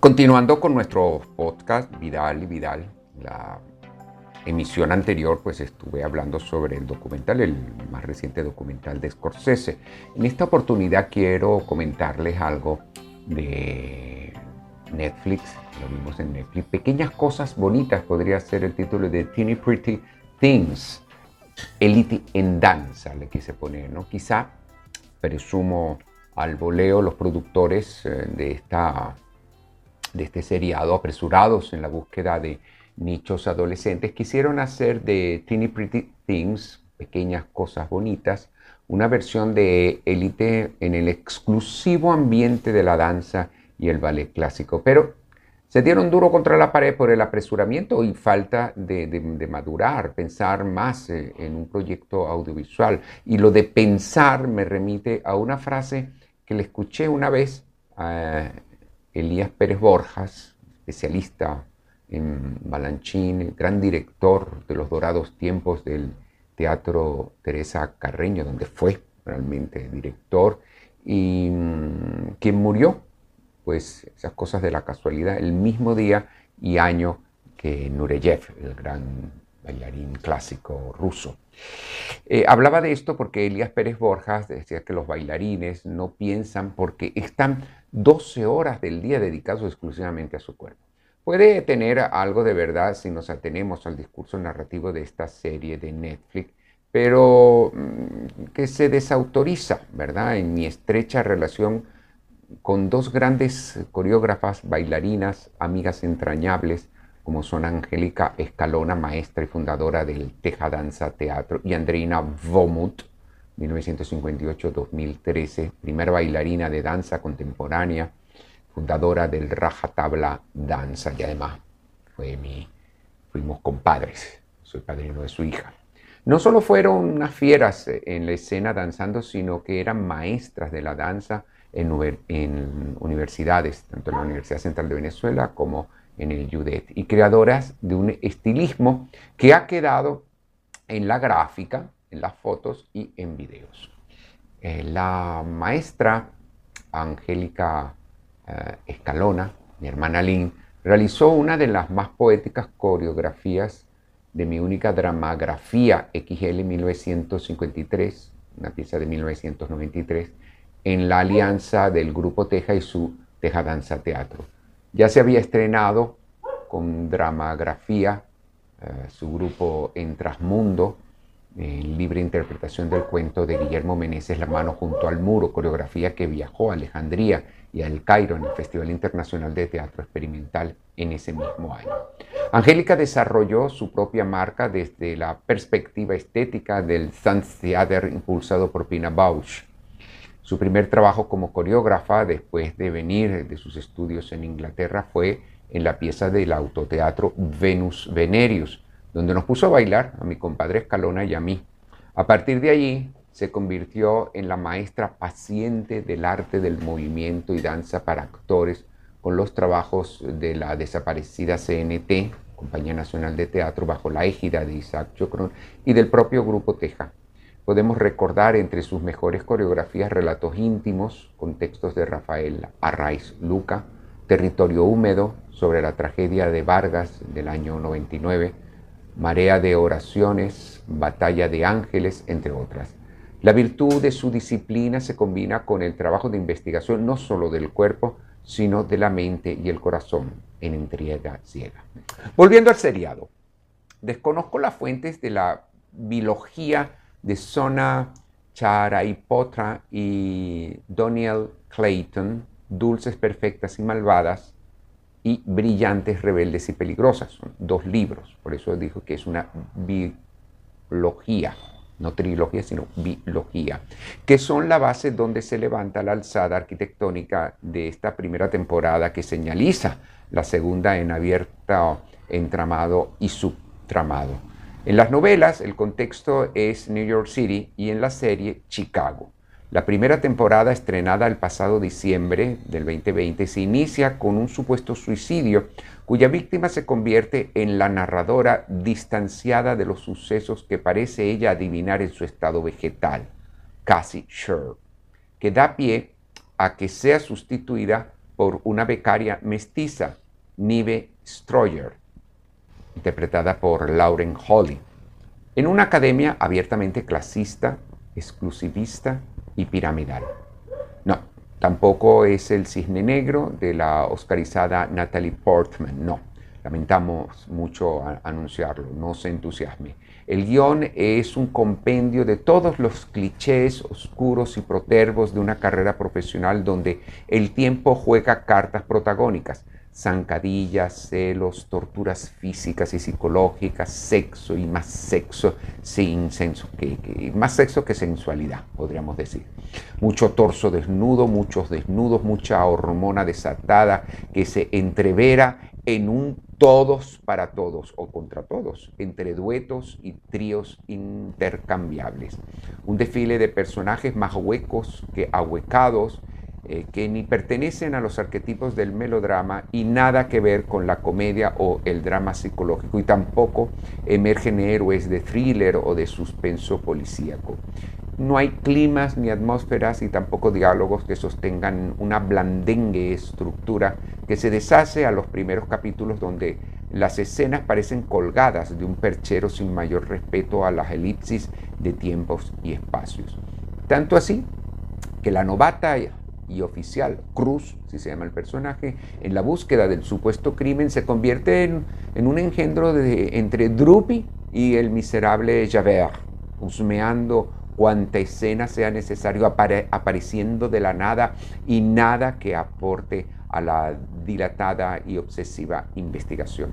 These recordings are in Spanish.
Continuando con nuestro podcast Vidal y Vidal, la emisión anterior pues estuve hablando sobre el documental, el más reciente documental de Scorsese. En esta oportunidad quiero comentarles algo de Netflix, lo vimos en Netflix. Pequeñas cosas bonitas podría ser el título de Teeny Pretty Things. Elite en danza le quise poner, ¿no? Quizá presumo al voleo los productores eh, de esta de este seriado, apresurados en la búsqueda de nichos adolescentes, quisieron hacer de Teeny Pretty Things, pequeñas cosas bonitas, una versión de élite en el exclusivo ambiente de la danza y el ballet clásico. Pero se dieron duro contra la pared por el apresuramiento y falta de, madurar, pensar más eh, en un proyecto audiovisual. Y lo de pensar me remite a una frase que le escuché una vez eh, Elías Pérez Borjas, especialista en Balanchín, gran director de los dorados tiempos del Teatro Teresa Carreño, donde fue realmente director, y mm, quien murió, pues esas cosas de la casualidad, el mismo día y año que Nureyev, el gran bailarín clásico ruso. Eh, hablaba de esto porque Elías Pérez Borjas decía que los bailarines no piensan porque están 12 horas del día dedicados exclusivamente a su cuerpo. Puede tener algo de verdad si nos atenemos al discurso narrativo de esta serie de Netflix, pero mm, que se desautoriza, ¿verdad? En mi estrecha relación con dos grandes coreógrafas, bailarinas, amigas entrañables, como son Angélica Escalona, maestra y fundadora del Teja Danza Teatro, y Andreina Vomut, 1958-2013, primera bailarina de danza contemporánea, fundadora del Raja Tabla Danza, y además fue mi, fuimos compadres, soy padrino de su hija. No solo fueron unas fieras en la escena danzando, sino que eran maestras de la danza en, en universidades, tanto en la Universidad Central de Venezuela como en el Judet y creadoras de un estilismo que ha quedado en la gráfica, en las fotos y en videos. Eh, la maestra Angélica eh, Escalona, mi hermana Lynn, realizó una de las más poéticas coreografías de mi única dramografía XL 1953, una pieza de 1993, en la alianza del Grupo Teja y su Teja Danza Teatro. Ya se había estrenado con Dramagrafía, eh, su grupo En Trasmundo, en libre interpretación del cuento de Guillermo Meneses La mano junto al muro, coreografía que viajó a Alejandría y a El Cairo en el Festival Internacional de Teatro Experimental en ese mismo año. Angélica desarrolló su propia marca desde la perspectiva estética del Theater impulsado por Pina Bausch su primer trabajo como coreógrafa después de venir de sus estudios en Inglaterra fue en la pieza del autoteatro Venus Venerius, donde nos puso a bailar a mi compadre Escalona y a mí. A partir de allí se convirtió en la maestra paciente del arte del movimiento y danza para actores con los trabajos de la desaparecida CNT, Compañía Nacional de Teatro, bajo la égida de Isaac Chocron y del propio Grupo Teja. Podemos recordar entre sus mejores coreografías relatos íntimos con textos de Rafael Arraiz Luca, Territorio Húmedo sobre la tragedia de Vargas del año 99, Marea de Oraciones, Batalla de Ángeles, entre otras. La virtud de su disciplina se combina con el trabajo de investigación no solo del cuerpo, sino de la mente y el corazón en entrega ciega. Volviendo al seriado, desconozco las fuentes de la biología de Sona Charaipotra y Daniel Clayton, Dulces, Perfectas y Malvadas, y Brillantes, Rebeldes y Peligrosas. Son dos libros, por eso dijo que es una biología, no trilogía, sino biología, que son la base donde se levanta la alzada arquitectónica de esta primera temporada que señaliza la segunda en abierta, entramado y subtramado. En las novelas el contexto es New York City y en la serie Chicago. La primera temporada estrenada el pasado diciembre del 2020 se inicia con un supuesto suicidio cuya víctima se convierte en la narradora distanciada de los sucesos que parece ella adivinar en su estado vegetal, Cassie Sure, que da pie a que sea sustituida por una becaria mestiza, Nive Stroyer, interpretada por Lauren Holly, en una academia abiertamente clasista, exclusivista y piramidal. No, tampoco es el cisne negro de la oscarizada Natalie Portman, no. Lamentamos mucho anunciarlo, no se entusiasme. El guion es un compendio de todos los clichés oscuros y protervos de una carrera profesional donde el tiempo juega cartas protagónicas. Zancadillas, celos, torturas físicas y psicológicas, sexo y más sexo sin senso, que, más sexo que sensualidad, podríamos decir. Mucho torso desnudo, muchos desnudos, mucha hormona desatada que se entrevera en un todos para todos o contra todos, entre duetos y tríos intercambiables. Un desfile de personajes más huecos que ahuecados, eh, que ni pertenecen a los arquetipos del melodrama y nada que ver con la comedia o el drama psicológico, y tampoco emergen héroes de thriller o de suspenso policíaco. No hay climas ni atmósferas y tampoco diálogos que sostengan una blandengue estructura que se deshace a los primeros capítulos donde las escenas parecen colgadas de un perchero sin mayor respeto a las elipsis de tiempos y espacios. Tanto así que la novata y oficial Cruz, si se llama el personaje, en la búsqueda del supuesto crimen se convierte en, un engendro de, entre Drupi y el miserable Javert, husmeando cuanta escena sea necesario, apareciendo de la nada y nada que aporte a la dilatada y obsesiva investigación.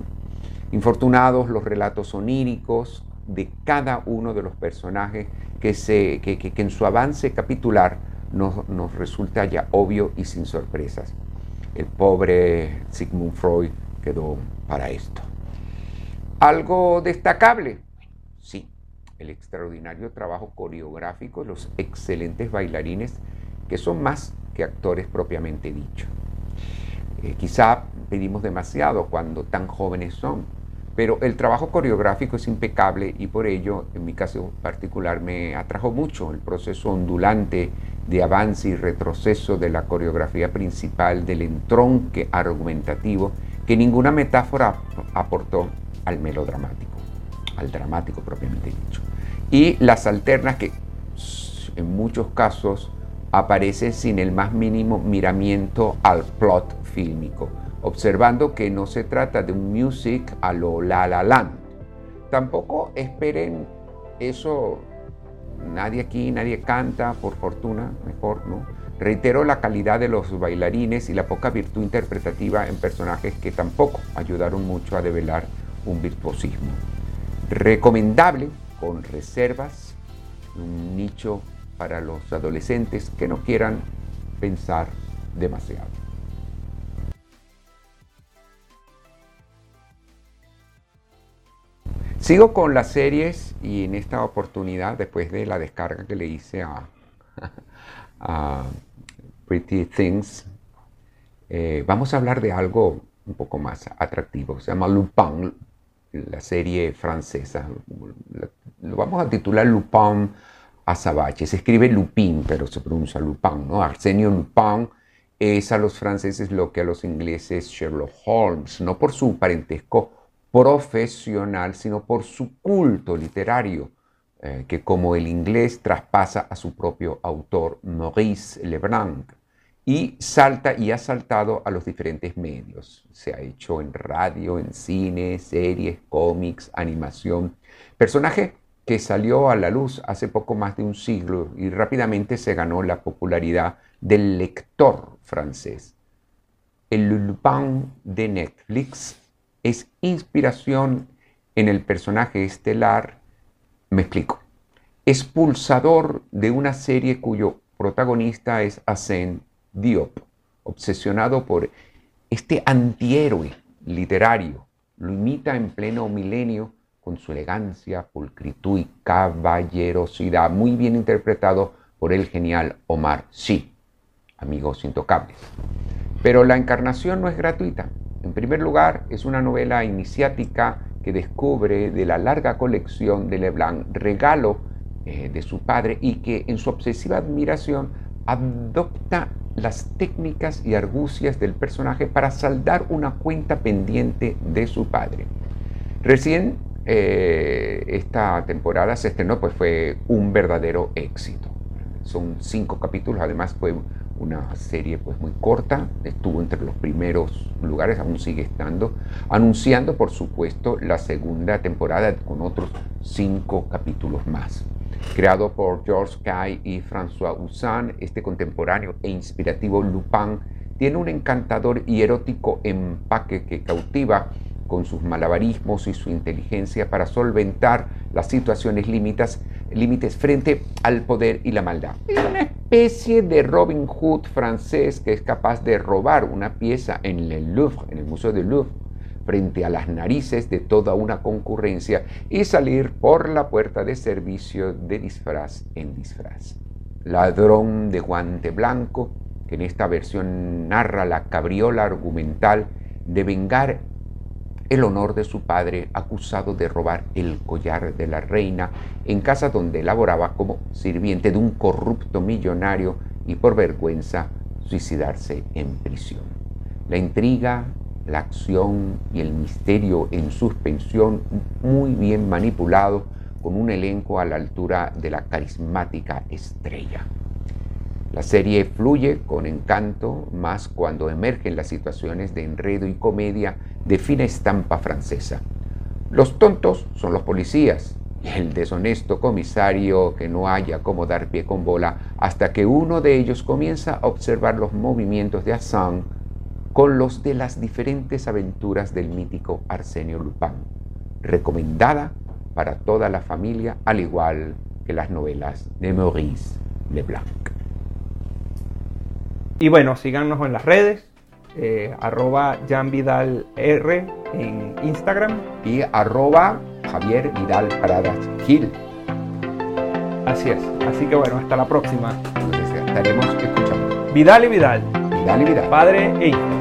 Infortunados los relatos oníricos de cada uno de los personajes que, se, que, en su avance capitular nos, nos, resulta ya obvio y sin sorpresas. El pobre Sigmund Freud quedó para esto. Algo destacable, sí, el extraordinario trabajo coreográfico, los excelentes bailarines, que son más que actores propiamente dicho. Eh, quizá pedimos demasiado cuando tan jóvenes son, pero el trabajo coreográfico es impecable y por ello, en mi caso particular, me atrajo mucho el proceso ondulante de avance y retroceso de la coreografía principal, del entronque argumentativo que ninguna metáfora aportó al melodramático, al dramático propiamente dicho. Y las alternas que en muchos casos aparecen sin el más mínimo miramiento al plot fílmico, observando que no se trata de un music a lo La La Land. Tampoco esperen eso, nadie aquí, nadie canta, por fortuna, mejor, ¿no? Reitero la calidad de los bailarines y la poca virtud interpretativa en personajes que tampoco ayudaron mucho a develar un virtuosismo. Recomendable con reservas, un nicho para los adolescentes que no quieran pensar demasiado. Sigo con las series y en esta oportunidad, después de la descarga que le hice a, Pretty Things, eh, vamos a hablar de algo un poco más atractivo. Se llama Lupin, la serie francesa. Lo vamos a titular Lupin Azabache. Se escribe Lupin, pero se pronuncia Lupin, ¿no? Arsenio Lupin es a los franceses lo que a los ingleses Sherlock Holmes, no por su parentesco profesional, sino por su culto literario, eh, que como el inglés traspasa a su propio autor, Maurice Leblanc y salta y ha saltado a los diferentes medios. Se ha hecho en radio, en cine, series, cómics, animación. Personaje que salió a la luz hace poco más de un siglo y rápidamente se ganó la popularidad del lector francés. El Lupin de Netflix es inspiración en el personaje estelar, me explico, expulsador de una serie cuyo protagonista es Arsène Diop, obsesionado por este antihéroe literario, lo imita en pleno milenio con su elegancia, pulcritud y caballerosidad, muy bien interpretado por el genial Omar Sy, amigos intocables. Pero la encarnación no es gratuita. En primer lugar, es una novela iniciática que descubre de la larga colección de Leblanc, regalo eh, de su padre, y que en su obsesiva admiración adopta las técnicas y argucias del personaje para saldar una cuenta pendiente de su padre. Recién eh, esta temporada se estrenó, pues fue un verdadero éxito. Son cinco capítulos, además fue una serie pues muy corta, estuvo entre los primeros lugares, aún sigue estando, anunciando por supuesto la segunda temporada con otros cinco capítulos más. Creado por George Kay y François Usan, este contemporáneo e inspirativo Lupin tiene un encantador y erótico empaque que cautiva con sus malabarismos y su inteligencia para solventar las situaciones límites, frente al poder y la maldad. Especie de Robin Hood francés que es capaz de robar una pieza en el Louvre, en el Museo del Louvre, frente a las narices de toda una concurrencia y salir por la puerta de servicio de disfraz en disfraz. Ladrón de guante blanco, que en esta versión narra la cabriola argumental de vengar el honor de su padre acusado de robar el collar de la reina en casa donde laboraba como sirviente de un corrupto millonario y por vergüenza suicidarse en prisión. La intriga, la acción y el misterio en suspensión muy bien manipulado con un elenco a la altura de la carismática estrella. La serie fluye con encanto, más cuando emergen las situaciones de enredo y comedia de fina estampa francesa. Los tontos son los policías y el deshonesto comisario que no haya cómo dar pie con bola hasta que uno de ellos comienza a observar los movimientos de Hassan con los de las diferentes aventuras del mítico Arsenio Lupin. Recomendada para toda la familia, al igual que las novelas de Maurice Leblanc. Y bueno, síganos en las redes, eh, arroba Jan Vidal R en Instagram. Y arroba Javier Vidal Paradas Gil. Así es. Así que bueno, hasta la próxima. Entonces estaremos escuchando. Vidal y Vidal. Vidal y Vidal. Padre e hijo.